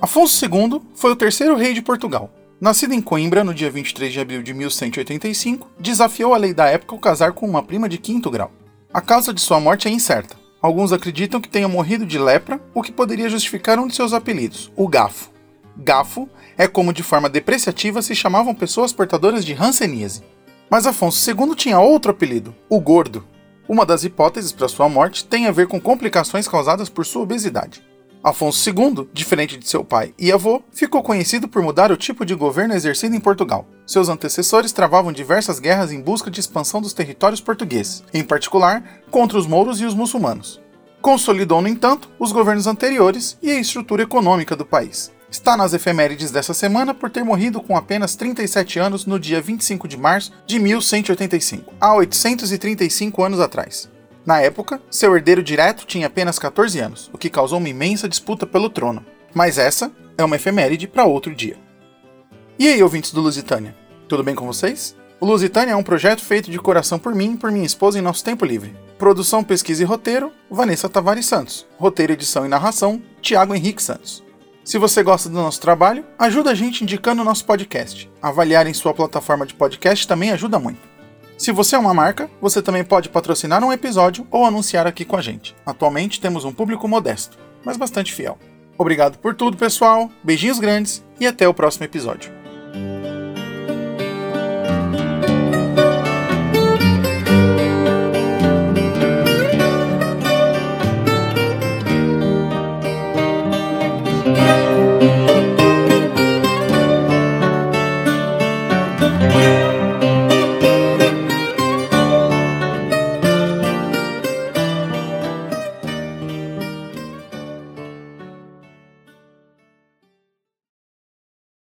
Afonso II foi o terceiro rei de Portugal. Nascido em Coimbra no dia 23 de abril de 1185, desafiou a lei da época ao casar com uma prima de quinto grau. A causa de sua morte é incerta. Alguns acreditam que tenha morrido de lepra, o que poderia justificar um de seus apelidos, o gafo. Gafo é como de forma depreciativa se chamavam pessoas portadoras de hanseníase. Mas Afonso II tinha outro apelido, o Gordo. Uma das hipóteses para sua morte tem a ver com complicações causadas por sua obesidade. Afonso II, diferente de seu pai e avô, ficou conhecido por mudar o tipo de governo exercido em Portugal. Seus antecessores travavam diversas guerras em busca de expansão dos territórios portugueses, em particular contra os mouros e os muçulmanos. Consolidou, no entanto, os governos anteriores e a estrutura econômica do país. Está nas efemérides dessa semana por ter morrido com apenas 37 anos no dia 25 de março de 1185, há 835 anos atrás. Na época, seu herdeiro direto tinha apenas 14 anos, o que causou uma imensa disputa pelo trono. Mas essa é uma efeméride para outro dia. E aí, ouvintes do Lusitânia? Tudo bem com vocês? O Lusitânia é um projeto feito de coração por mim e por minha esposa em nosso tempo livre. Produção, pesquisa e roteiro, Vanessa Tavares Santos. Roteiro, edição e narração, Tiago Henrique Santos. Se você gosta do nosso trabalho, ajuda a gente indicando o nosso podcast. Avaliar em sua plataforma de podcast também ajuda muito. Se você é uma marca, você também pode patrocinar um episódio ou anunciar aqui com a gente. Atualmente temos um público modesto, mas bastante fiel. Obrigado por tudo, pessoal. Beijinhos grandes e até o próximo episódio.